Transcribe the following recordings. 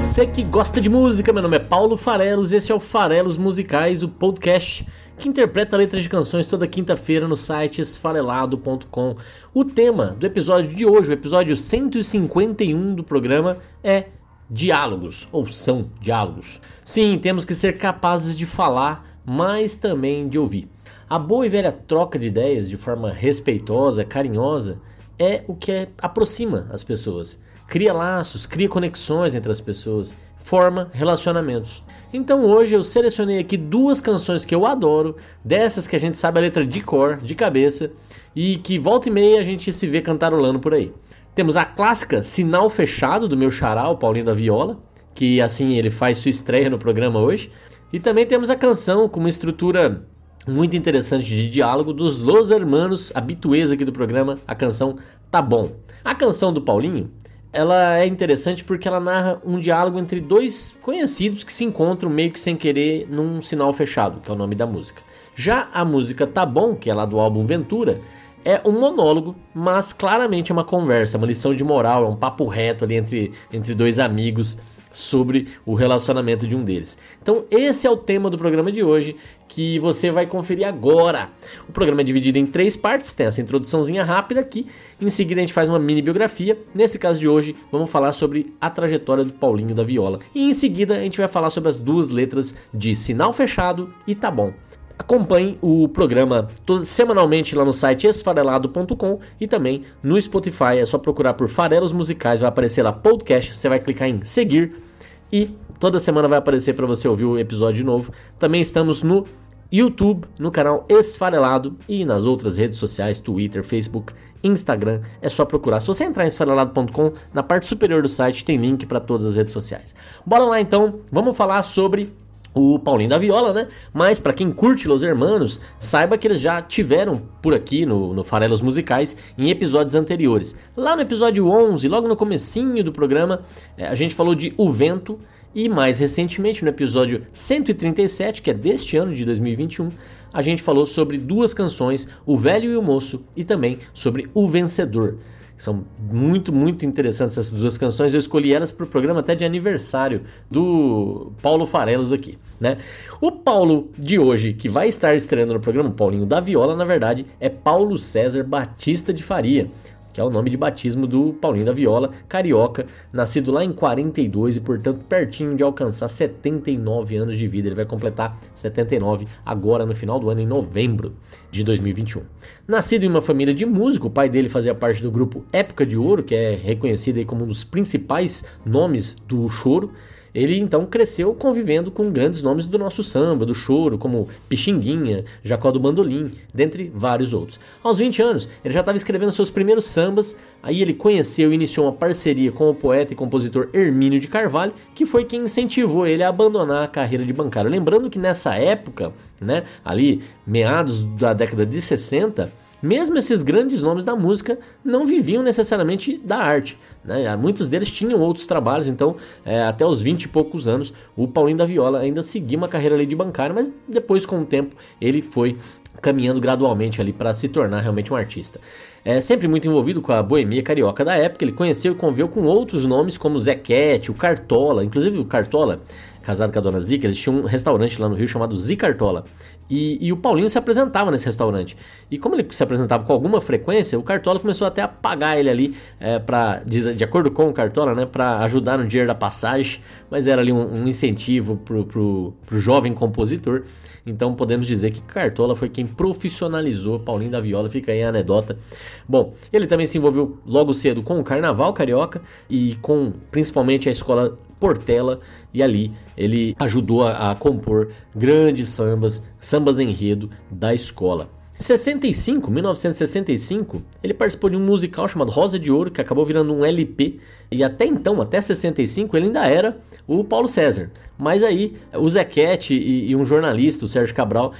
Você que gosta de música, meu nome é Paulo Farelos, esse é o Farelos Musicais, o podcast que interpreta letras de canções toda quinta-feira no site esfarelado.com. O tema do episódio de hoje, o episódio 151 do programa, é diálogos, ou são diálogos. Sim, temos que ser capazes de falar, mas também de ouvir. A boa e velha troca de ideias de forma respeitosa, carinhosa, é o que aproxima as pessoas cria laços, cria conexões entre as pessoas, forma relacionamentos. Então hoje eu selecionei aqui duas canções que eu adoro, dessas que a gente sabe a letra de cor, de cabeça, e que volta e meia a gente se vê cantarolando por aí. Temos a clássica Sinal Fechado do meu xará, o Paulinho da Viola, que assim ele faz sua estreia no programa hoje. E também temos a canção com uma estrutura muito interessante de diálogo dos Los Hermanos, habituês aqui do programa, a canção Tá Bom. A canção do Paulinho ela é interessante porque ela narra um diálogo entre dois conhecidos que se encontram meio que sem querer num sinal fechado, que é o nome da música. Já a música Tá Bom, que é lá do álbum Ventura, é um monólogo, mas claramente é uma conversa, uma lição de moral, é um papo reto ali entre, entre dois amigos sobre o relacionamento de um deles. Então, esse é o tema do programa de hoje que você vai conferir agora. O programa é dividido em três partes, tem essa introduçãozinha rápida aqui, em seguida a gente faz uma mini biografia. Nesse caso de hoje, vamos falar sobre a trajetória do Paulinho da Viola. E em seguida a gente vai falar sobre as duas letras de Sinal Fechado e Tá Bom. Acompanhe o programa semanalmente lá no site esfarelado.com e também no Spotify. É só procurar por Farelos Musicais, vai aparecer lá podcast. Você vai clicar em seguir e toda semana vai aparecer para você ouvir o episódio novo. Também estamos no YouTube, no canal Esfarelado e nas outras redes sociais, Twitter, Facebook, Instagram. É só procurar. Se você entrar em esfarelado.com, na parte superior do site tem link para todas as redes sociais. Bora lá então, vamos falar sobre o Paulinho da Viola, né? Mas para quem curte Los Hermanos, saiba que eles já tiveram por aqui no, no Farelos Musicais em episódios anteriores. Lá no episódio 11, logo no comecinho do programa, é, a gente falou de O Vento e mais recentemente no episódio 137, que é deste ano de 2021, a gente falou sobre duas canções, O Velho e o Moço e também sobre O Vencedor. São muito, muito interessantes essas duas canções. Eu escolhi elas para o programa até de aniversário do Paulo Farelos aqui, né? O Paulo de hoje, que vai estar estreando no programa, o Paulinho da Viola, na verdade, é Paulo César Batista de Faria que é o nome de batismo do Paulinho da Viola, carioca, nascido lá em 42 e, portanto, pertinho de alcançar 79 anos de vida. Ele vai completar 79 agora no final do ano, em novembro de 2021. Nascido em uma família de músico, o pai dele fazia parte do grupo Época de Ouro, que é reconhecido como um dos principais nomes do choro. Ele então cresceu convivendo com grandes nomes do nosso samba, do choro, como Pixinguinha, Jacó do Bandolim, dentre vários outros. Aos 20 anos, ele já estava escrevendo seus primeiros sambas, aí ele conheceu e iniciou uma parceria com o poeta e compositor Hermínio de Carvalho, que foi quem incentivou ele a abandonar a carreira de bancário. Lembrando que nessa época, né, ali meados da década de 60, mesmo esses grandes nomes da música não viviam necessariamente da arte. Né? Muitos deles tinham outros trabalhos, então é, até os 20 e poucos anos o Paulinho da Viola ainda seguia uma carreira ali de bancário, mas depois com o tempo ele foi caminhando gradualmente ali para se tornar realmente um artista. É sempre muito envolvido com a boemia carioca da época, ele conheceu e conviveu com outros nomes como Zequete, o Cartola, inclusive o Cartola casado com a dona Zica, eles tinham um restaurante lá no Rio chamado Zicartola. E, e, o Paulinho se apresentava nesse restaurante. E como ele se apresentava com alguma frequência, o Cartola começou até a pagar ele ali, é, pra, de, acordo com o Cartola, né, para ajudar no dinheiro da passagem. Mas era ali um, um incentivo pro, pro jovem compositor. Então podemos dizer que Cartola foi quem profissionalizou Paulinho da Viola. Fica aí a anedota. Bom, ele também se envolveu logo cedo com o Carnaval Carioca e com principalmente a escola Portela. E ali ele ajudou a, a compor grandes sambas, sambas enredo da escola. Em 65, 1965, ele participou de um musical chamado Rosa de Ouro, que acabou virando um LP. E até então, até 65, ele ainda era o Paulo César. Mas aí o Zequete e, e um jornalista, o Sérgio Cabral,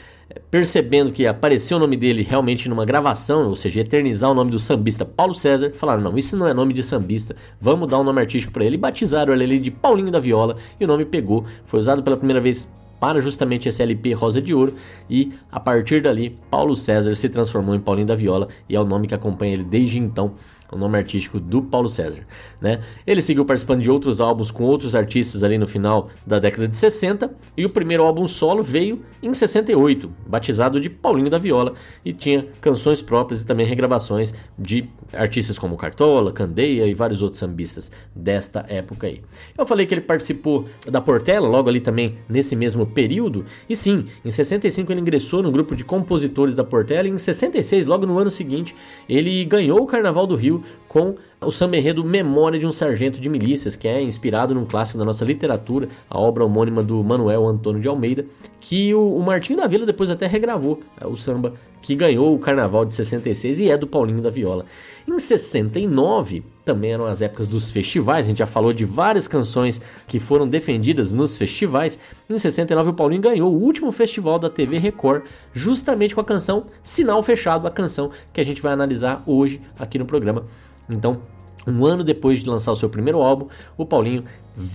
percebendo que apareceu o nome dele realmente numa gravação, ou seja, eternizar o nome do sambista Paulo César, falaram: não, isso não é nome de sambista, vamos dar um nome artístico para ele. Batizaram ele de Paulinho da Viola e o nome pegou, foi usado pela primeira vez para justamente esse LP Rosa de Ouro e a partir dali Paulo César se transformou em Paulinho da Viola e é o nome que acompanha ele desde então o nome artístico do Paulo César. Né? Ele seguiu participando de outros álbuns com outros artistas ali no final da década de 60 e o primeiro álbum solo veio em 68, batizado de Paulinho da Viola e tinha canções próprias e também regravações de artistas como Cartola, Candeia e vários outros sambistas desta época aí. Eu falei que ele participou da Portela logo ali também nesse mesmo período e sim, em 65 ele ingressou no grupo de compositores da Portela e em 66, logo no ano seguinte, ele ganhou o Carnaval do Rio com o samba enredo Memória de um Sargento de Milícias, que é inspirado num clássico da nossa literatura, a obra homônima do Manuel Antônio de Almeida, que o, o Martinho da Vila depois até regravou é, o samba que ganhou o Carnaval de 66 e é do Paulinho da Viola. Em 69, também eram as épocas dos festivais, a gente já falou de várias canções que foram defendidas nos festivais. Em 69, o Paulinho ganhou o último festival da TV Record, justamente com a canção Sinal Fechado, a canção que a gente vai analisar hoje aqui no programa. Então, um ano depois de lançar o seu primeiro álbum, o Paulinho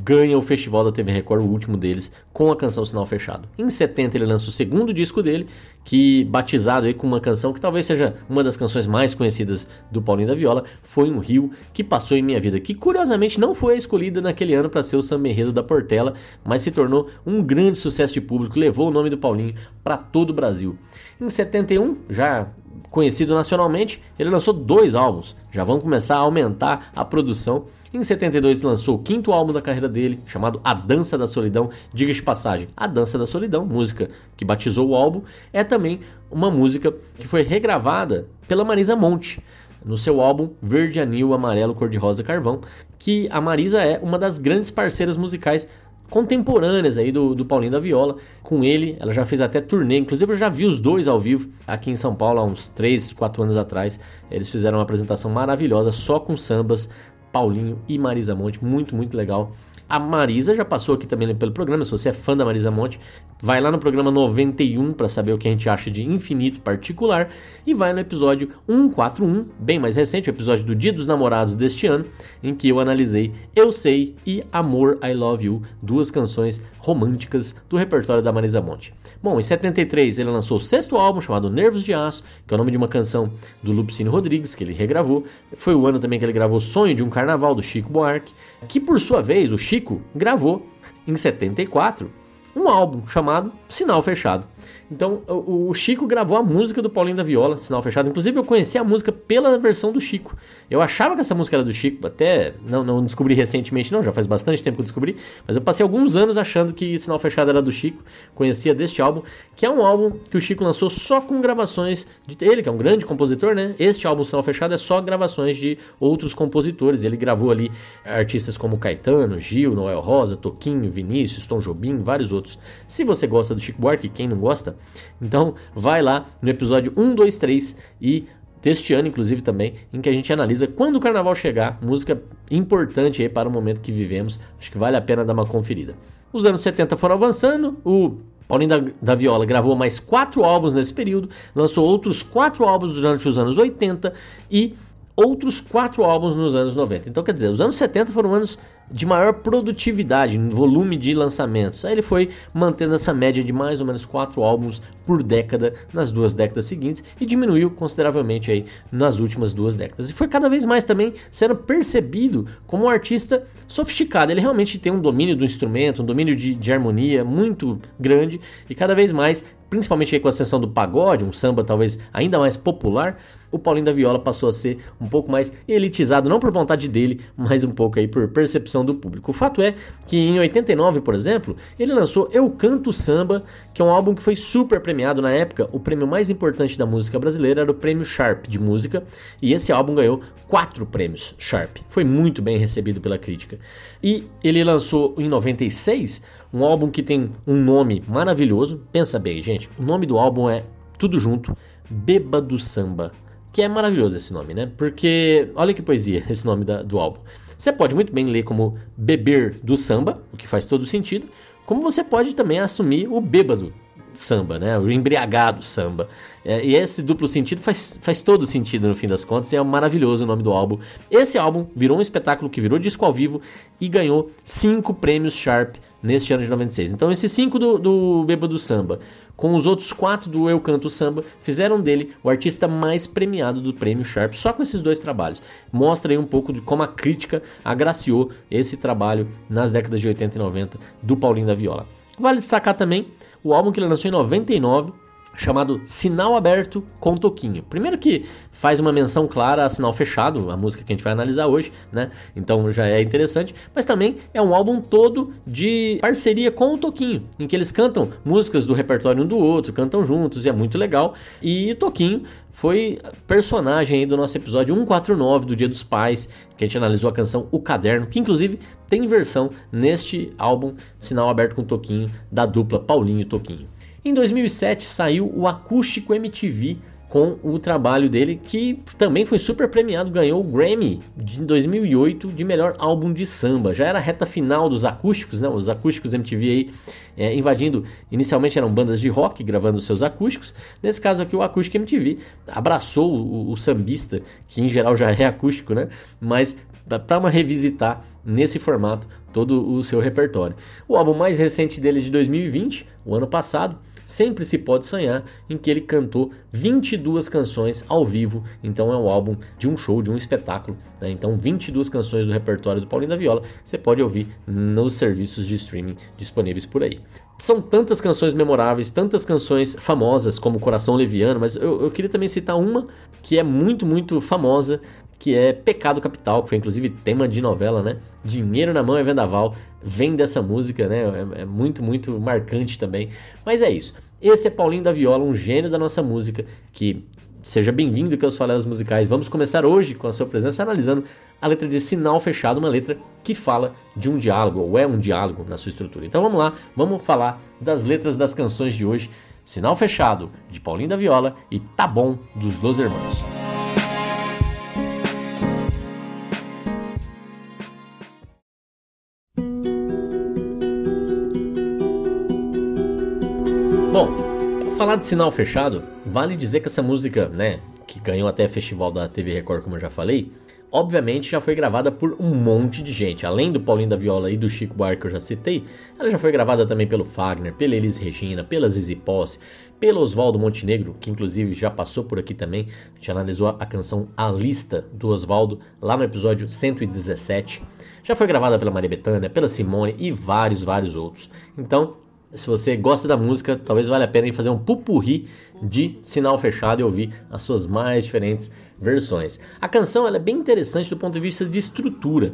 ganha o Festival da TV Record, o último deles, com a canção Sinal Fechado. Em 70 ele lança o segundo disco dele, que batizado aí com uma canção que talvez seja uma das canções mais conhecidas do Paulinho da Viola, foi um rio que passou em minha vida, que curiosamente não foi escolhida naquele ano para ser o samba enredo da Portela, mas se tornou um grande sucesso de público, levou o nome do Paulinho para todo o Brasil. Em 71, já conhecido nacionalmente, ele lançou dois álbuns. Já vão começar a aumentar a produção. Em 72 lançou o quinto álbum da carreira dele, chamado A Dança da Solidão. Diga de passagem, A Dança da Solidão, música que batizou o álbum, é também uma música que foi regravada pela Marisa Monte no seu álbum Verde Anil Amarelo Cor de Rosa Carvão, que a Marisa é uma das grandes parceiras musicais contemporâneas aí do, do Paulinho da Viola. Com ele, ela já fez até turnê, inclusive eu já vi os dois ao vivo aqui em São Paulo há uns 3, 4 anos atrás. Eles fizeram uma apresentação maravilhosa só com sambas, Paulinho e Marisa Monte, muito, muito legal. A Marisa já passou aqui também pelo programa. Se você é fã da Marisa Monte, vai lá no programa 91 para saber o que a gente acha de infinito particular. E vai no episódio 141, bem mais recente, o episódio do Dia dos Namorados deste ano, em que eu analisei Eu Sei e Amor I Love You, duas canções românticas do repertório da Marisa Monte. Bom, em 73 ele lançou o sexto álbum chamado Nervos de Aço, que é o nome de uma canção do Lupicínio Rodrigues, que ele regravou. Foi o ano também que ele gravou Sonho de um Carnaval, do Chico Buarque, que por sua vez o Chico gravou em 74 um álbum chamado Sinal Fechado. Então, o, Chico gravou a música do Paulinho da Viola, Sinal Fechado. Inclusive, eu conheci a música pela versão do Chico. Eu achava que essa música era do Chico, até não, não descobri recentemente, não, já faz bastante tempo que eu descobri. Mas eu passei alguns anos achando que Sinal Fechado era do Chico. Conhecia deste álbum, que é um álbum que o Chico lançou só com gravações de ele, que é um grande compositor, né? Este álbum Sinal Fechado é só gravações de outros compositores. Ele gravou ali artistas como Caetano, Gil, Noel Rosa, Toquinho, Vinícius, Tom Jobim, vários outros. Se você gosta do Chico Buarque, quem não gosta, então vai lá no episódio 1, 2, 3 e deste ano, inclusive também, em que a gente analisa quando o carnaval chegar, música importante aí para o momento que vivemos. Acho que vale a pena dar uma conferida. Os anos 70 foram avançando, o Paulinho da, da, Viola gravou mais quatro álbuns nesse período, lançou outros quatro álbuns durante os anos 80 e outros quatro álbuns nos anos 90. Então, quer dizer, os anos 70 foram anos de maior produtividade, volume de lançamentos. Aí ele foi mantendo essa média de mais ou menos quatro álbuns por década nas duas décadas seguintes e diminuiu consideravelmente aí nas últimas duas décadas. E foi cada vez mais também sendo percebido como um artista sofisticado. Ele realmente tem um domínio do instrumento, um domínio de, de harmonia muito grande e cada vez mais, principalmente com a ascensão do pagode, um samba talvez ainda mais popular, o Paulinho da Viola passou a ser um pouco mais elitizado, não por vontade dele, mas um pouco aí por percepção do público. O fato é que em 89, por exemplo, ele lançou Eu Canto Samba, que é um álbum que foi super premiado na época. O prêmio mais importante da música brasileira era o Prêmio Sharp de música, e esse álbum ganhou quatro prêmios Sharp. Foi muito bem recebido pela crítica. E ele lançou em 96 um álbum que tem um nome maravilhoso. Pensa bem, gente, o nome do álbum é tudo junto, Beba do Samba que é maravilhoso esse nome, né? Porque olha que poesia esse nome da, do álbum. Você pode muito bem ler como Beber do Samba, o que faz todo sentido, como você pode também assumir o bêbado samba, né? O embriagado samba. É, e esse duplo sentido faz, faz todo sentido no fim das contas, e é maravilhoso o nome do álbum. Esse álbum virou um espetáculo que virou disco ao vivo e ganhou cinco prêmios Sharp neste ano de 96. Então, esses cinco do, do Bêbado Samba, com os outros quatro do Eu Canto Samba, fizeram dele o artista mais premiado do prêmio Sharp, só com esses dois trabalhos. Mostra aí um pouco de como a crítica agraciou esse trabalho nas décadas de 80 e 90 do Paulinho da Viola. Vale destacar também o álbum que ele lançou em 99, chamado Sinal Aberto com Toquinho. Primeiro que faz uma menção clara a Sinal Fechado, a música que a gente vai analisar hoje, né? Então já é interessante, mas também é um álbum todo de parceria com o Toquinho, em que eles cantam músicas do repertório um do outro, cantam juntos e é muito legal. E Toquinho foi personagem aí do nosso episódio 149 do Dia dos Pais, que a gente analisou a canção O Caderno, que inclusive tem versão neste álbum Sinal Aberto com Toquinho da dupla Paulinho e Toquinho. Em 2007 saiu o Acústico MTV com o trabalho dele, que também foi super premiado, ganhou o Grammy de 2008 de melhor álbum de samba. Já era a reta final dos acústicos, né? Os acústicos MTV aí é, invadindo. Inicialmente eram bandas de rock gravando seus acústicos. Nesse caso aqui, o Acústico MTV abraçou o, o sambista, que em geral já é acústico, né? Mas para uma revisitar nesse formato todo o seu repertório. O álbum mais recente dele é de 2020, o ano passado Sempre se pode sonhar em que ele cantou 22 canções ao vivo, então é um álbum de um show, de um espetáculo. Né? Então, 22 canções do repertório do Paulinho da Viola você pode ouvir nos serviços de streaming disponíveis por aí. São tantas canções memoráveis, tantas canções famosas como Coração Leviano, mas eu, eu queria também citar uma que é muito, muito famosa, que é Pecado Capital, que foi inclusive tema de novela, né? Dinheiro na mão é vendaval, vem dessa música, né? É, é, muito, muito marcante também. Mas é isso. Esse é Paulinho da Viola, um gênio da nossa música, que seja bem-vindo que aos Falélias Musicais. Vamos começar hoje com a sua presença analisando a letra de Sinal Fechado, uma letra que fala de um diálogo, ou é um diálogo na sua estrutura. Então vamos lá, vamos falar das letras das canções de hoje. Sinal Fechado, de Paulinho da Viola e Tá Bom, dos Los Hermanos. Falar de sinal fechado, vale dizer que essa música, né, que ganhou até festival da TV Record, como eu já falei, obviamente já foi gravada por um monte de gente. Além do Paulinho da Viola e do Chico Buarque que eu já citei, ela já foi gravada também pelo Fagner, pela Elis Regina, pela Zizi Posse, pelo Oswaldo Montenegro, que inclusive já passou por aqui também. A gente analisou a canção A Lista do Oswaldo lá no episódio 117. Já foi gravada pela Maria Bethânia, pela Simone e vários, vários outros. Então, se você gosta da música, talvez valha a pena fazer um pupurri de sinal fechado e ouvir as suas mais diferentes versões. A canção é bem interessante do ponto de vista de estrutura.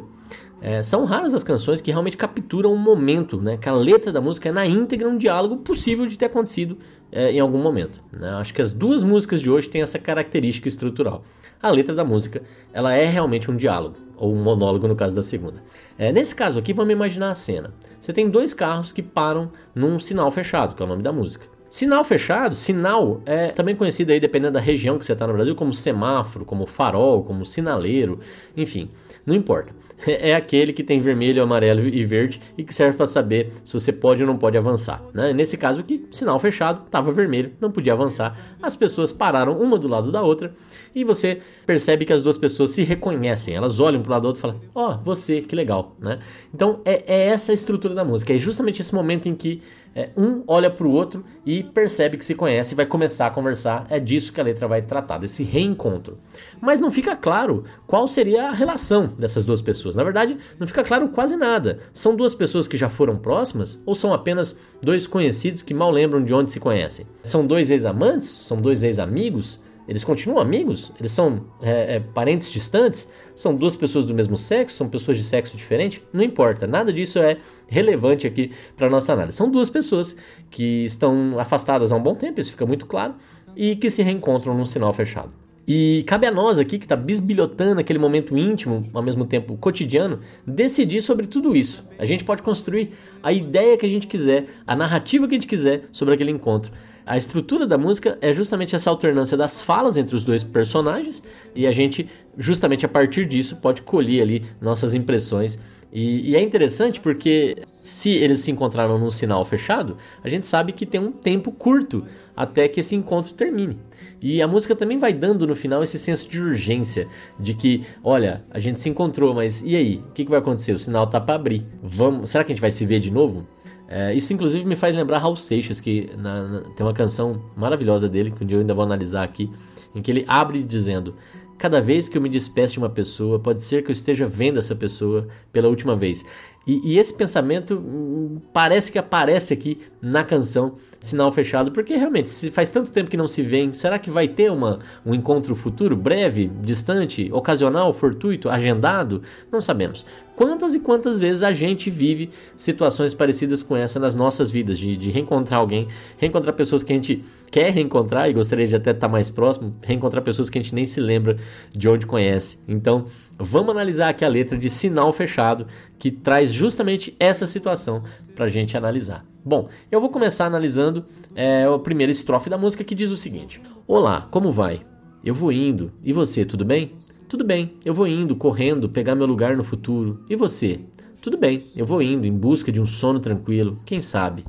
É, são raras as canções que realmente capturam um momento, né? que a letra da música é na íntegra um diálogo possível de ter acontecido é, em algum momento. Né? Acho que as duas músicas de hoje têm essa característica estrutural. A letra da música ela é realmente um diálogo, ou um monólogo no caso da segunda. É, nesse caso aqui, vamos imaginar a cena. Você tem dois carros que param num sinal fechado, que é o nome da música. Sinal fechado, sinal é também conhecido aí, dependendo da região que você está no Brasil, como semáforo, como farol, como sinaleiro, enfim, não importa. É aquele que tem vermelho, amarelo e verde e que serve para saber se você pode ou não pode avançar. Né? Nesse caso aqui, sinal fechado, estava vermelho, não podia avançar. As pessoas pararam uma do lado da outra e você percebe que as duas pessoas se reconhecem. Elas olham para o lado do outro e falam: Ó, oh, você, que legal. Né? Então é, é essa a estrutura da música. É justamente esse momento em que é, um olha para o outro e percebe que se conhece e vai começar a conversar. É disso que a letra vai tratar, desse reencontro. Mas não fica claro qual seria a relação dessas duas pessoas. Na verdade, não fica claro quase nada. São duas pessoas que já foram próximas ou são apenas dois conhecidos que mal lembram de onde se conhecem? São dois ex-amantes? São dois ex-amigos? Eles continuam amigos? Eles são é, é, parentes distantes? São duas pessoas do mesmo sexo? São pessoas de sexo diferente? Não importa, nada disso é relevante aqui para nossa análise. São duas pessoas que estão afastadas há um bom tempo, isso fica muito claro, e que se reencontram num sinal fechado. E cabe a nós aqui, que está bisbilhotando aquele momento íntimo, ao mesmo tempo cotidiano, decidir sobre tudo isso. A gente pode construir a ideia que a gente quiser, a narrativa que a gente quiser sobre aquele encontro. A estrutura da música é justamente essa alternância das falas entre os dois personagens e a gente, justamente a partir disso, pode colher ali nossas impressões. E, e é interessante porque se eles se encontraram num sinal fechado, a gente sabe que tem um tempo curto até que esse encontro termine. E a música também vai dando no final esse senso de urgência, de que, olha, a gente se encontrou, mas e aí? O que, que vai acontecer? O sinal tá para abrir. Vamos, será que a gente vai se ver de novo? É, isso inclusive me faz lembrar Raul Seixas, que na, na, tem uma canção maravilhosa dele, que um dia eu ainda vou analisar aqui, em que ele abre dizendo: Cada vez que eu me despeço de uma pessoa, pode ser que eu esteja vendo essa pessoa pela última vez. E, e esse pensamento hum, parece que aparece aqui na canção Sinal Fechado, porque realmente, se faz tanto tempo que não se vê, será que vai ter uma, um encontro futuro, breve, distante, ocasional, fortuito, agendado? Não sabemos. Quantas e quantas vezes a gente vive situações parecidas com essa nas nossas vidas, de, de reencontrar alguém, reencontrar pessoas que a gente quer reencontrar e gostaria de até estar mais próximo, reencontrar pessoas que a gente nem se lembra de onde conhece. Então, vamos analisar aqui a letra de Sinal Fechado, que traz justamente essa situação para a gente analisar. Bom, eu vou começar analisando é, a primeira estrofe da música que diz o seguinte: Olá, como vai? Eu vou indo. E você, tudo bem? Tudo bem, eu vou indo, correndo, pegar meu lugar no futuro. E você? Tudo bem, eu vou indo, em busca de um sono tranquilo. Quem sabe?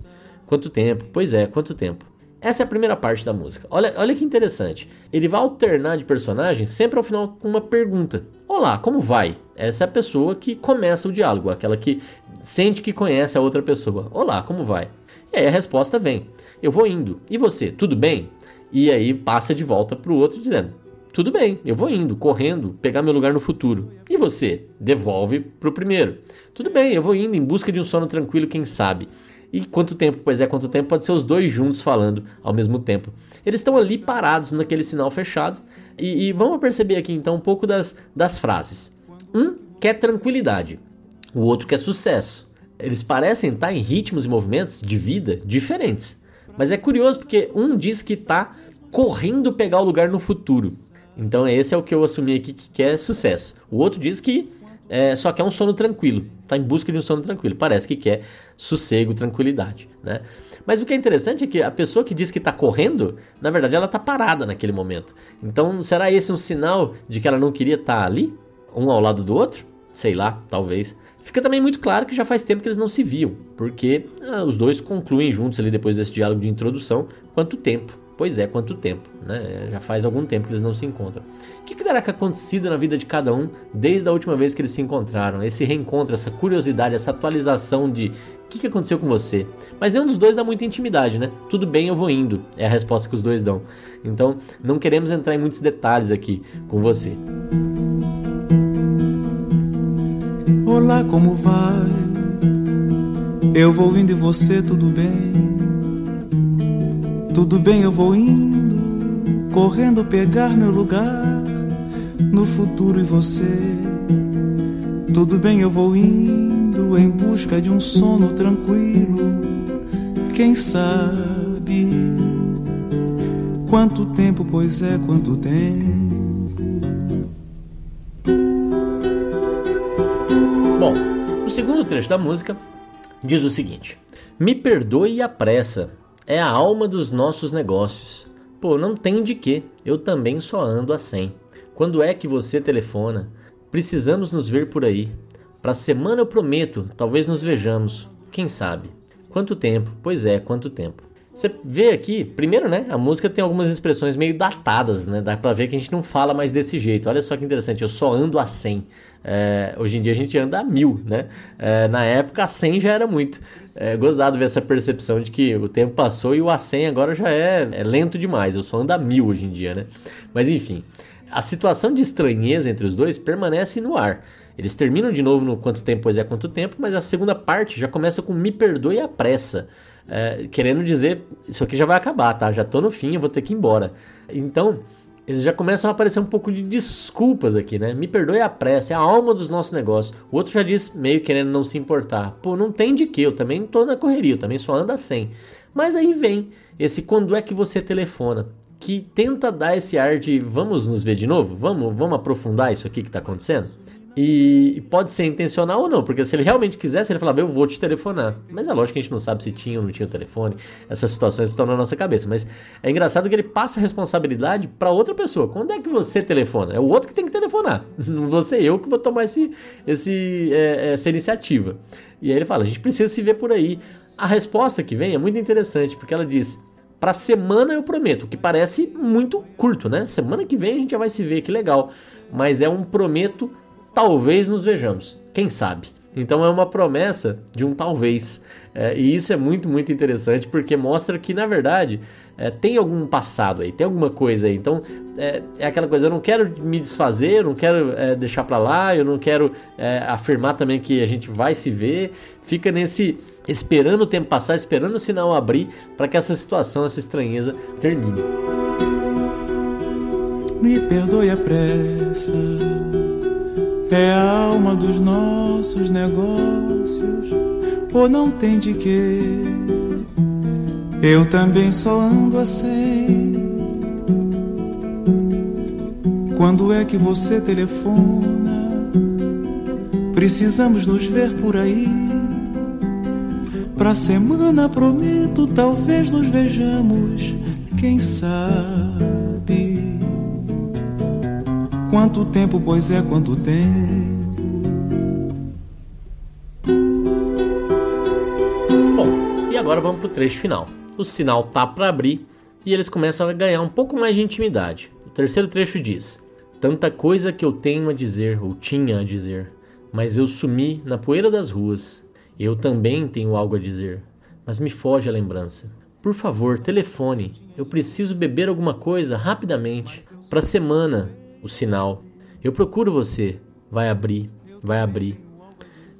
Quanto tempo? Pois é, quanto tempo? Essa é a primeira parte da música. Olha, olha que interessante. Ele vai alternar de personagem sempre ao final com uma pergunta. Olá, como vai? Essa é a pessoa que começa o diálogo, aquela que sente que conhece a outra pessoa. Olá, como vai? E aí a resposta vem: Eu vou indo. E você, tudo bem? E aí passa de volta para o outro dizendo: Tudo bem, eu vou indo, correndo, pegar meu lugar no futuro. E você? Devolve para o primeiro. Tudo bem, eu vou indo em busca de um sono tranquilo, quem sabe? E quanto tempo? Pois é, quanto tempo pode ser os dois juntos falando ao mesmo tempo. Eles estão ali parados naquele sinal fechado. E, e vamos perceber aqui então um pouco das, das frases. Um quer tranquilidade, o outro quer sucesso. Eles parecem estar em ritmos e movimentos de vida diferentes. Mas é curioso porque um diz que está correndo pegar o lugar no futuro. Então esse é o que eu assumi aqui que quer sucesso. O outro diz que é, só quer um sono tranquilo, está em busca de um sono tranquilo. Parece que quer sossego, tranquilidade, né? Mas o que é interessante é que a pessoa que diz que está correndo, na verdade, ela está parada naquele momento. Então, será esse um sinal de que ela não queria estar tá ali, um ao lado do outro? Sei lá, talvez. Fica também muito claro que já faz tempo que eles não se viam, porque ah, os dois concluem juntos ali depois desse diálogo de introdução quanto tempo Pois é, quanto tempo, né? Já faz algum tempo que eles não se encontram. O que, que terá acontecido na vida de cada um desde a última vez que eles se encontraram? Esse reencontro, essa curiosidade, essa atualização de o que, que aconteceu com você? Mas nenhum dos dois dá muita intimidade, né? Tudo bem, eu vou indo. É a resposta que os dois dão. Então, não queremos entrar em muitos detalhes aqui com você. Olá, como vai? Eu vou indo e você, tudo bem? Tudo bem, eu vou indo, correndo pegar meu lugar no futuro e você. Tudo bem, eu vou indo em busca de um sono tranquilo. Quem sabe quanto tempo, pois é, quanto tempo. Bom, o segundo trecho da música diz o seguinte: Me perdoe a pressa é a alma dos nossos negócios. Pô, não tem de quê, eu também só ando a 100. Quando é que você telefona? Precisamos nos ver por aí. Pra semana eu prometo, talvez nos vejamos. Quem sabe? Quanto tempo? Pois é, quanto tempo. Você vê aqui, primeiro, né? A música tem algumas expressões meio datadas, né? Dá pra ver que a gente não fala mais desse jeito. Olha só que interessante, eu só ando a 100. É, hoje em dia a gente anda a mil, né? É, na época a 100 já era muito. É gozado ver essa percepção de que o tempo passou e o a 100 agora já é, é lento demais. Eu só ando a mil hoje em dia, né? Mas enfim, a situação de estranheza entre os dois permanece no ar. Eles terminam de novo no quanto tempo, pois é quanto tempo, mas a segunda parte já começa com me perdoe a pressa. É, querendo dizer, isso aqui já vai acabar, tá? Já tô no fim, eu vou ter que ir embora. Então, eles já começam a aparecer um pouco de desculpas aqui, né? Me perdoe a pressa, é a alma dos nossos negócios. O outro já diz, meio querendo não se importar. Pô, não tem de que, eu também tô na correria, eu também só ando a 100. Mas aí vem esse quando é que você telefona, que tenta dar esse ar de vamos nos ver de novo? Vamos, vamos aprofundar isso aqui que está acontecendo? E pode ser intencional ou não, porque se ele realmente quisesse, ele falava, eu vou te telefonar. Mas é lógico que a gente não sabe se tinha ou não tinha o telefone, essas situações estão na nossa cabeça. Mas é engraçado que ele passa a responsabilidade para outra pessoa. Quando é que você telefona? É o outro que tem que telefonar. Não vou ser eu que vou tomar esse, esse, é, essa iniciativa. E aí ele fala, a gente precisa se ver por aí. A resposta que vem é muito interessante, porque ela diz, para semana eu prometo, que parece muito curto, né? Semana que vem a gente já vai se ver, que legal. Mas é um prometo talvez nos vejamos. Quem sabe? Então é uma promessa de um talvez. É, e isso é muito, muito interessante porque mostra que, na verdade, é, tem algum passado aí, tem alguma coisa aí. Então é, é aquela coisa: eu não quero me desfazer, eu não quero é, deixar para lá, eu não quero é, afirmar também que a gente vai se ver. Fica nesse esperando o tempo passar, esperando o sinal abrir para que essa situação, essa estranheza termine. Me perdoe a pressa é a alma dos nossos negócios, ou não tem de quê? Eu também só ando assim. Quando é que você telefona? Precisamos nos ver por aí. Pra semana prometo, talvez nos vejamos, quem sabe. Quanto tempo, pois é, quanto tempo. Bom, e agora vamos pro trecho final. O sinal tá para abrir e eles começam a ganhar um pouco mais de intimidade. O terceiro trecho diz: Tanta coisa que eu tenho a dizer, ou tinha a dizer, mas eu sumi na poeira das ruas. Eu também tenho algo a dizer, mas me foge a lembrança. Por favor, telefone. Eu preciso beber alguma coisa rapidamente. Para semana, o sinal. Eu procuro você. Vai abrir, vai abrir.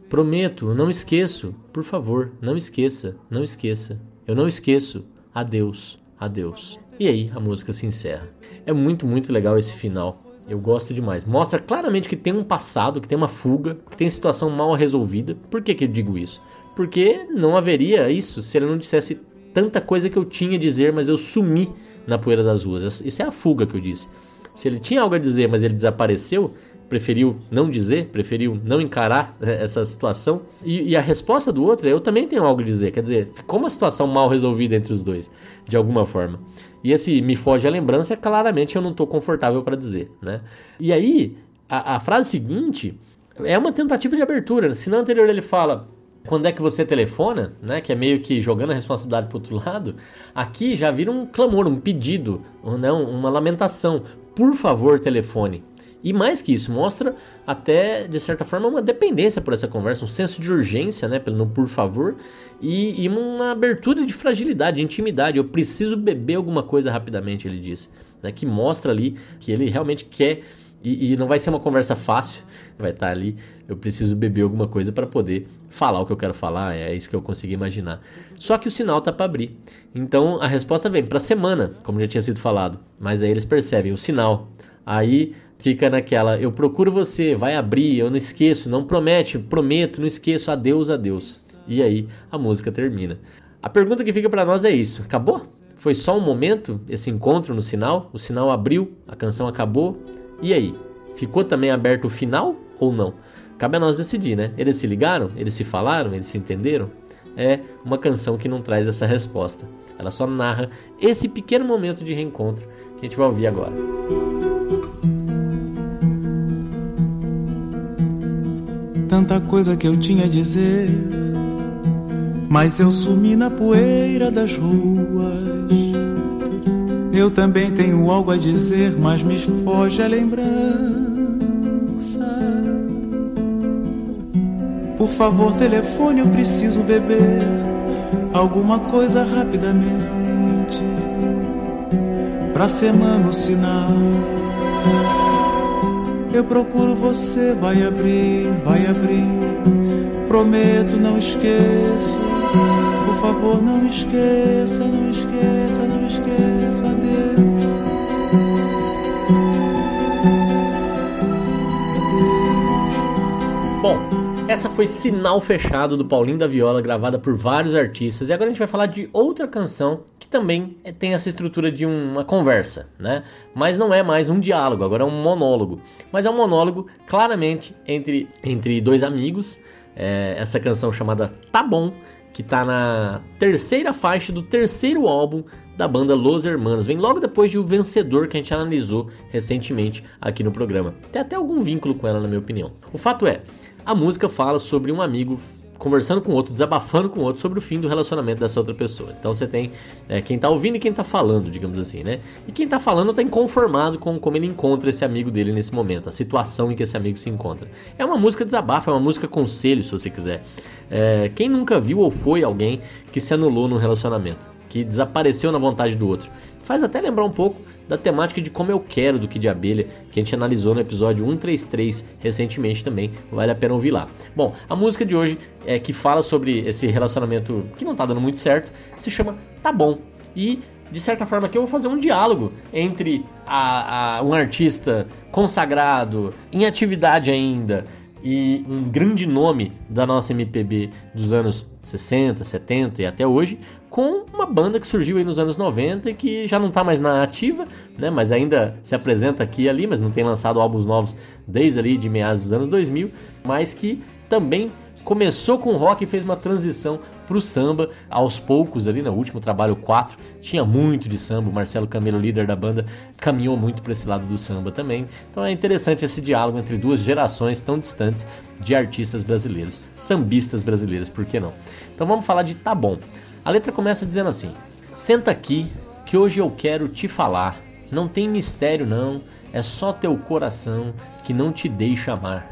Prometo, não esqueço. Por favor, não esqueça, não esqueça. Eu não esqueço. Adeus, adeus. E aí a música se encerra. É muito, muito legal esse final. Eu gosto demais. Mostra claramente que tem um passado, que tem uma fuga, que tem situação mal resolvida. Por que, que eu digo isso? Porque não haveria isso se ele não dissesse tanta coisa que eu tinha a dizer, mas eu sumi na poeira das ruas. Isso é a fuga que eu disse. Se ele tinha algo a dizer, mas ele desapareceu, preferiu não dizer, preferiu não encarar essa situação. E, e, a resposta do outro é: eu também tenho algo a dizer. Quer dizer, como a situação mal resolvida entre os dois, de alguma forma. E esse me foge a lembrança, claramente eu não estou confortável para dizer. Né? E aí, a, a frase seguinte é uma tentativa de abertura. Se na anterior ele fala quando é que você telefona, né, que é meio que jogando a responsabilidade para outro lado, aqui já vira um clamor, um pedido, né, uma lamentação por favor, telefone. E mais que isso, mostra até, de certa forma, uma dependência por essa conversa, um senso de urgência, né, pelo por favor, e, e uma abertura de fragilidade, de intimidade. Eu preciso beber alguma coisa rapidamente, ele disse. Né, que mostra ali que ele realmente quer, e, e não vai ser uma conversa fácil, vai estar ali, eu preciso beber alguma coisa para poder falar o que eu quero falar, é isso que eu consegui imaginar. Só que o sinal tá para abrir. Então a resposta vem para semana, como já tinha sido falado, mas aí eles percebem o sinal. Aí fica naquela, eu procuro você, vai abrir, eu não esqueço, não promete, prometo, não esqueço, adeus, adeus. E aí a música termina. A pergunta que fica para nós é isso: acabou? Foi só um momento esse encontro no sinal? O sinal abriu, a canção acabou. E aí? Ficou também aberto o final ou não? Cabe a nós decidir, né? Eles se ligaram? Eles se falaram? Eles se entenderam? É uma canção que não traz essa resposta. Ela só narra esse pequeno momento de reencontro que a gente vai ouvir agora. Tanta coisa que eu tinha a dizer, mas eu sumi na poeira das ruas. Eu também tenho algo a dizer, mas me foge a lembrança. Por favor, telefone, eu preciso beber alguma coisa rapidamente. Pra semana o sinal. Eu procuro você, vai abrir, vai abrir. Prometo, não esqueço. Por favor, não esqueça, não esqueça, não esqueça. Essa foi Sinal Fechado do Paulinho da Viola, gravada por vários artistas. E agora a gente vai falar de outra canção que também tem essa estrutura de uma conversa, né? Mas não é mais um diálogo, agora é um monólogo. Mas é um monólogo claramente entre, entre dois amigos. É, essa canção chamada Tá Bom, que tá na terceira faixa do terceiro álbum da banda Los Hermanos. Vem logo depois de O Vencedor, que a gente analisou recentemente aqui no programa. Tem até algum vínculo com ela, na minha opinião. O fato é, a música fala sobre um amigo conversando com outro, desabafando com outro sobre o fim do relacionamento dessa outra pessoa. Então você tem é, quem tá ouvindo e quem tá falando, digamos assim, né? E quem tá falando tá inconformado com como ele encontra esse amigo dele nesse momento, a situação em que esse amigo se encontra. É uma música desabafo, é uma música conselho, se você quiser. É, quem nunca viu ou foi alguém que se anulou num relacionamento, que desapareceu na vontade do outro? Faz até lembrar um pouco da temática de como eu quero do que de abelha, que a gente analisou no episódio 133 recentemente também, vale a pena ouvir lá. Bom, a música de hoje é que fala sobre esse relacionamento que não tá dando muito certo, se chama Tá Bom. E de certa forma aqui eu vou fazer um diálogo entre a, a, um artista consagrado, em atividade ainda, e um grande nome da nossa MPB dos anos 60, 70 e até hoje, com uma banda que surgiu aí nos anos 90 e que já não está mais na ativa, né, mas ainda se apresenta aqui e ali, mas não tem lançado álbuns novos desde ali de meados dos anos 2000, mas que também começou com rock e fez uma transição para o samba aos poucos ali no último trabalho 4 tinha muito de samba o Marcelo Camelo líder da banda caminhou muito para esse lado do samba também. Então é interessante esse diálogo entre duas gerações tão distantes de artistas brasileiros sambistas brasileiros por que não? Então vamos falar de tá bom. A letra começa dizendo assim senta aqui que hoje eu quero te falar. Não tem mistério não. É só teu coração que não te deixa amar.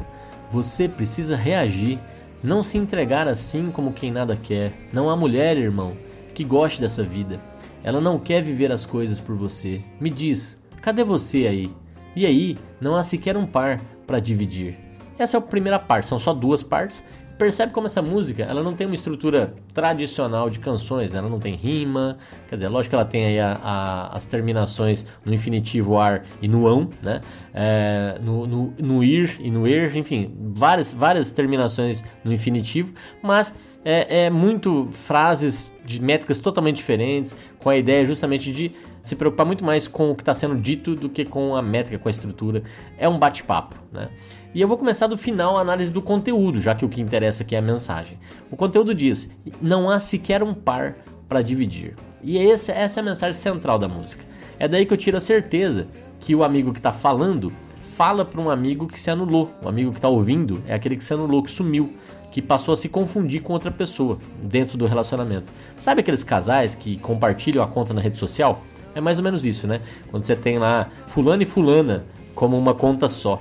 Você precisa reagir não se entregar assim como quem nada quer. Não há mulher, irmão, que goste dessa vida. Ela não quer viver as coisas por você. Me diz, cadê você aí? E aí, não há sequer um par para dividir. Essa é a primeira parte, são só duas partes percebe como essa música ela não tem uma estrutura tradicional de canções, né? ela não tem rima, quer dizer, lógico que ela tem aí a, a, as terminações no infinitivo ar e no ão, né? É, no, no, no, ir e no er, enfim, várias, várias terminações no infinitivo, mas é, é muito frases de métricas totalmente diferentes, com a ideia justamente de se preocupar muito mais com o que está sendo dito do que com a métrica, com a estrutura. É um bate-papo, né? E eu vou começar do final a análise do conteúdo, já que o que interessa aqui é a mensagem. O conteúdo diz: não há sequer um par para dividir. E essa, essa é a mensagem central da música. É daí que eu tiro a certeza que o amigo que está falando fala para um amigo que se anulou. O amigo que está ouvindo é aquele que se anulou, que sumiu, que passou a se confundir com outra pessoa dentro do relacionamento. Sabe aqueles casais que compartilham a conta na rede social? É mais ou menos isso, né? Quando você tem lá fulano e fulana como uma conta só.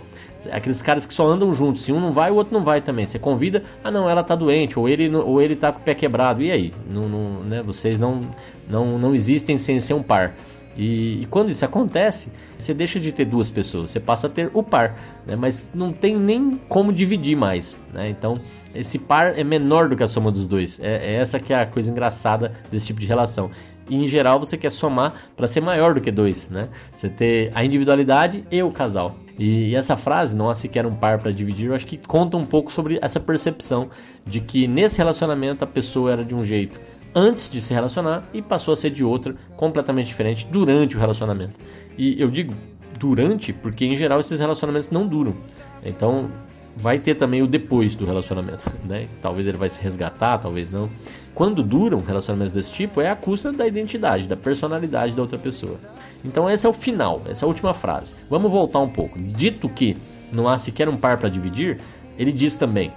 Aqueles caras que só andam juntos, se um não vai, o outro não vai também. Você convida, ah não, ela tá doente, ou ele, ou ele tá com o pé quebrado. E aí? Não, não, né? Vocês não, não, não existem sem ser um par. E, e, quando isso acontece, você deixa de ter duas pessoas, você passa a ter o par, né? mas não tem nem como dividir mais. Né? Então, esse par é menor do que a soma dos dois. É, é essa que é a coisa engraçada desse tipo de relação. E em geral você quer somar para ser maior do que dois, né? Você ter a individualidade e o casal. E, e essa frase, não há sequer um par para dividir, eu acho que conta um pouco sobre essa percepção de que nesse relacionamento a pessoa era de um jeito antes de se relacionar e passou a ser de outra completamente diferente durante o relacionamento. E eu digo durante porque em geral esses relacionamentos não duram. Então vai ter também o depois do relacionamento, né? Talvez ele vai se resgatar, talvez não. Quando duram relacionamentos desse tipo é a custa da identidade, da personalidade da outra pessoa. Então esse é o final, essa é a última frase. Vamos voltar um pouco. Dito que não há sequer um par para dividir, ele diz também: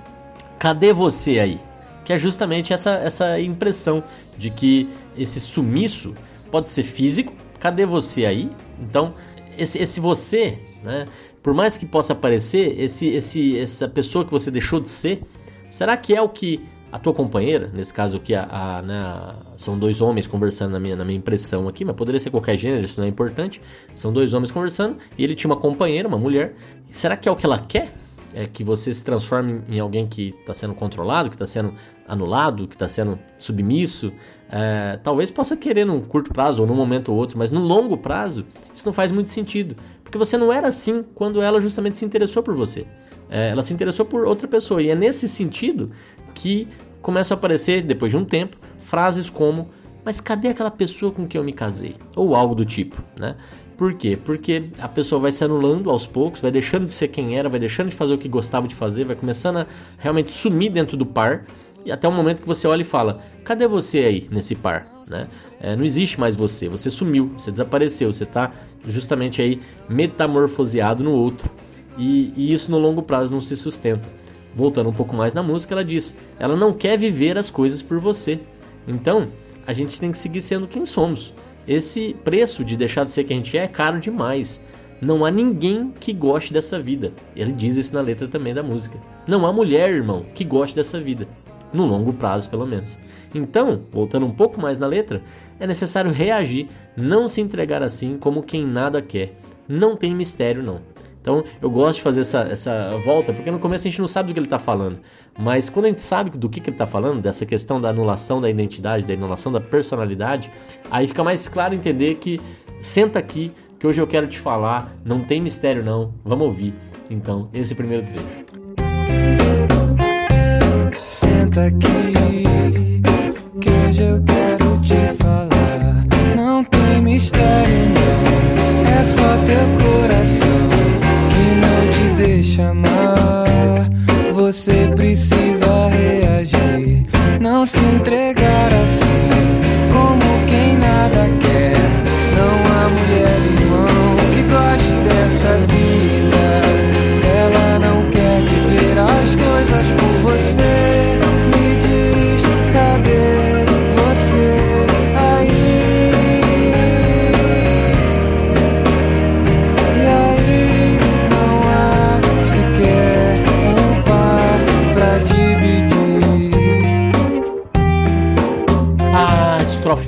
Cadê você aí? Que é justamente essa, essa impressão de que esse sumiço pode ser físico. Cadê você aí? Então, esse, esse você, né, por mais que possa parecer, esse, esse, essa pessoa que você deixou de ser, será que é o que a tua companheira, nesse caso aqui, a, a, né, são dois homens conversando na minha, na minha impressão aqui, mas poderia ser qualquer gênero, isso não é importante. São dois homens conversando e ele tinha uma companheira, uma mulher. Será que é o que ela quer? É que você se transforme em alguém que está sendo controlado, que está sendo anulado, que está sendo submisso, é, talvez possa querer num curto prazo ou num momento ou outro, mas no longo prazo isso não faz muito sentido, porque você não era assim quando ela justamente se interessou por você. É, ela se interessou por outra pessoa. E é nesse sentido que começam a aparecer, depois de um tempo, frases como: Mas cadê aquela pessoa com quem eu me casei? Ou algo do tipo, né? Por quê? Porque a pessoa vai se anulando aos poucos, vai deixando de ser quem era, vai deixando de fazer o que gostava de fazer, vai começando a realmente sumir dentro do par. E até o momento que você olha e fala: cadê você aí nesse par? Né? É, não existe mais você, você sumiu, você desapareceu, você está justamente aí metamorfoseado no outro. E, e isso no longo prazo não se sustenta. Voltando um pouco mais na música, ela diz: ela não quer viver as coisas por você. Então, a gente tem que seguir sendo quem somos. Esse preço de deixar de ser quem a gente é é caro demais. Não há ninguém que goste dessa vida. Ele diz isso na letra também da música. Não há mulher, irmão, que goste dessa vida. No longo prazo, pelo menos. Então, voltando um pouco mais na letra, é necessário reagir, não se entregar assim como quem nada quer. Não tem mistério, não. Então eu gosto de fazer essa, essa volta, porque no começo a gente não sabe do que ele está falando. Mas quando a gente sabe do que, que ele está falando, dessa questão da anulação da identidade, da anulação da personalidade, aí fica mais claro entender que senta aqui, que hoje eu quero te falar, não tem mistério não, vamos ouvir. Então, esse primeiro trecho. Senta aqui, que hoje eu quero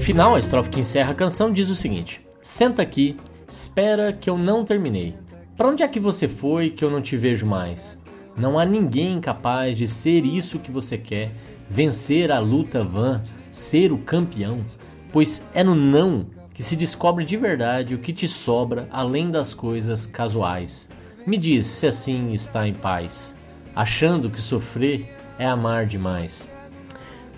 final, a estrofe que encerra a canção, diz o seguinte: Senta aqui, espera que eu não terminei. Para onde é que você foi que eu não te vejo mais? Não há ninguém capaz de ser isso que você quer, vencer a luta vã, ser o campeão, pois é no não que se descobre de verdade o que te sobra além das coisas casuais. Me diz se assim está em paz, achando que sofrer é amar demais.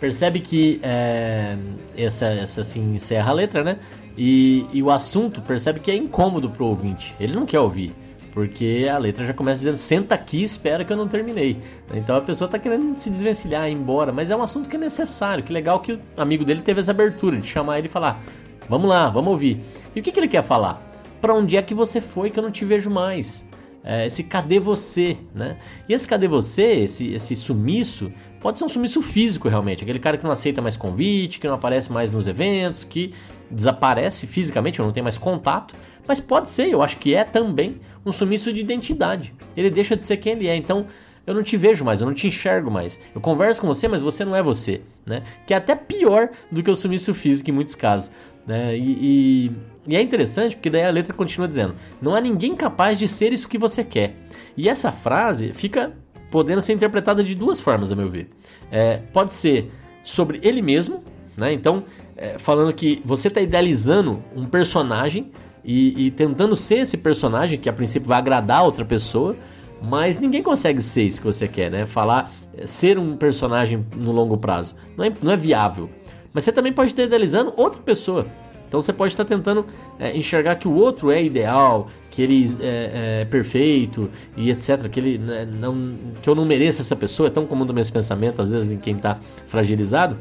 Percebe que é, essa, essa assim encerra a letra, né? E, e o assunto percebe que é incômodo pro ouvinte. Ele não quer ouvir. Porque a letra já começa dizendo, senta aqui espera que eu não terminei. Então a pessoa tá querendo se desvencilhar, ir embora. Mas é um assunto que é necessário. Que legal que o amigo dele teve essa abertura de chamar ele e falar: Vamos lá, vamos ouvir. E o que, que ele quer falar? Para onde é que você foi que eu não te vejo mais? É, esse cadê você, né? E esse cadê você, esse, esse sumiço, Pode ser um sumiço físico realmente, aquele cara que não aceita mais convite, que não aparece mais nos eventos, que desaparece fisicamente, ou não tem mais contato. Mas pode ser, eu acho que é também um sumiço de identidade. Ele deixa de ser quem ele é. Então, eu não te vejo mais, eu não te enxergo mais. Eu converso com você, mas você não é você, né? Que é até pior do que o sumiço físico em muitos casos. Né? E, e, e, é interessante porque daí a letra continua dizendo: Não há ninguém capaz de ser isso que você quer. E essa frase fica podendo ser interpretada de duas formas, a meu ver. É, pode ser sobre ele mesmo, né? Então, é, falando que você está idealizando um personagem e, e, tentando ser esse personagem que a princípio vai agradar outra pessoa, mas ninguém consegue ser isso que você quer, né? Falar é, ser um personagem no longo prazo não é, não é viável. Mas você também pode estar idealizando outra pessoa. Então você pode estar tentando é, enxergar que o outro é ideal, que ele é, é perfeito e etc. Que, ele, né, não, que eu não mereço essa pessoa, é tão comum do meu pensamento, às vezes, em quem está fragilizado.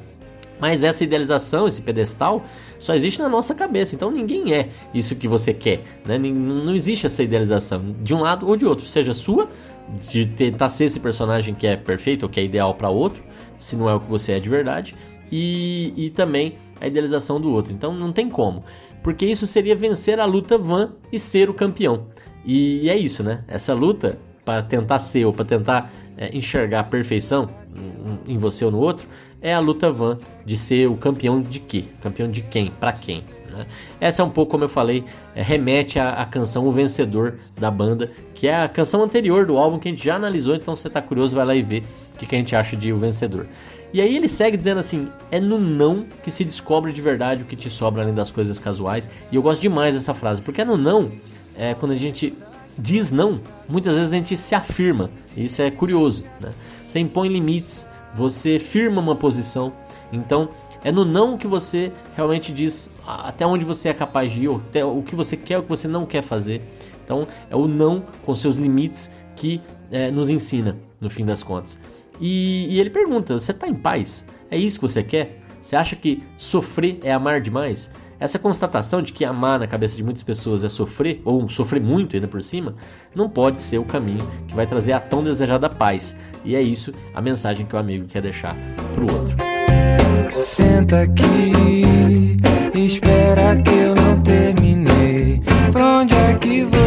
Mas essa idealização, esse pedestal, só existe na nossa cabeça. Então ninguém é isso que você quer. Né? Não existe essa idealização de um lado ou de outro. Seja sua, de tentar ser esse personagem que é perfeito ou que é ideal para outro, se não é o que você é de verdade. E, e também a idealização do outro. Então não tem como porque isso seria vencer a luta van e ser o campeão. E é isso, né? Essa luta para tentar ser ou para tentar é, enxergar a perfeição em você ou no outro é a luta van de ser o campeão de quê? Campeão de quem? Para quem? Né? Essa é um pouco, como eu falei, é, remete à, à, canção O Vencedor da banda, que é a canção anterior do álbum que a gente já analisou. Então, se você está curioso, vai lá e vê o que, que a gente acha de O Vencedor. E aí ele segue dizendo assim: é no não que se descobre de verdade o que te sobra além das coisas casuais. E eu gosto demais dessa frase, porque é no não, é, quando a gente diz não, muitas vezes a gente se afirma. Isso é curioso. Né? Você impõe limites, você firma uma posição. Então é no não que você realmente diz até onde você é capaz de ir, até o que você quer, o que você não quer fazer. Então é o não com seus limites que é, nos ensina no fim das contas. E, e ele pergunta: você está em paz? É isso que você quer? Você acha que sofrer é amar demais? Essa constatação de que amar na cabeça de muitas pessoas é sofrer, ou sofrer muito ainda por cima, não pode ser o caminho que vai trazer a tão desejada paz. E é isso a mensagem que o amigo quer deixar para o outro. Senta aqui, espera que eu não terminei. Pra onde é que você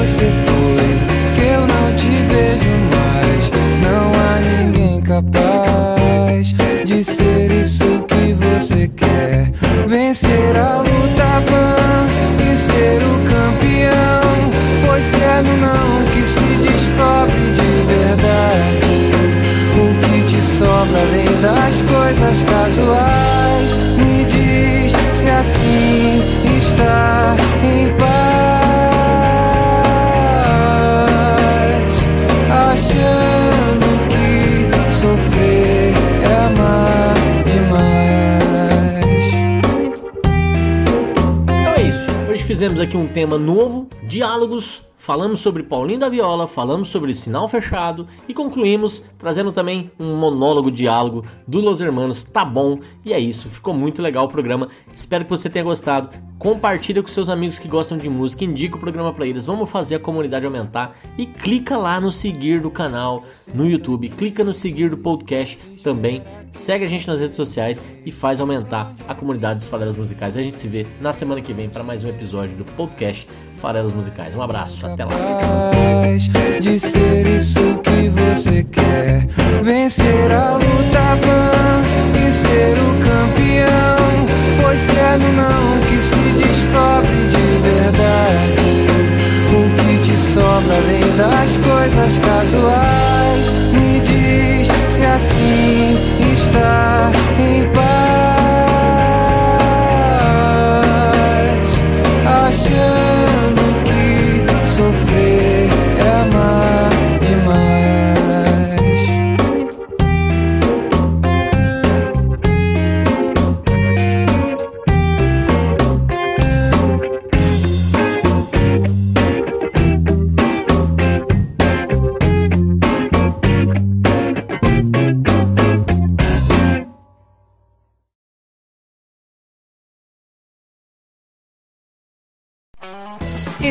aqui um tema novo, diálogos. Falamos sobre Paulinho da Viola, falamos sobre Sinal Fechado e concluímos trazendo também um monólogo diálogo do Los Hermanos. Tá bom? E é isso. Ficou muito legal o programa. Espero que você tenha gostado. Compartilha com seus amigos que gostam de música, indica o programa para eles. Vamos fazer a comunidade aumentar e clica lá no seguir do canal no YouTube, clica no seguir do podcast também. Segue a gente nas redes sociais e faz aumentar a comunidade dos farelas musicais. A gente se vê na semana que vem para mais um episódio do podcast Farelas Musicais. Um abraço, até lá. de ser isso que você quer. Vencer a luta vã e ser o campeão. Pois se é no não que se descobre de verdade. O que te sobra além das coisas casuais? Me diz se assim está em paz.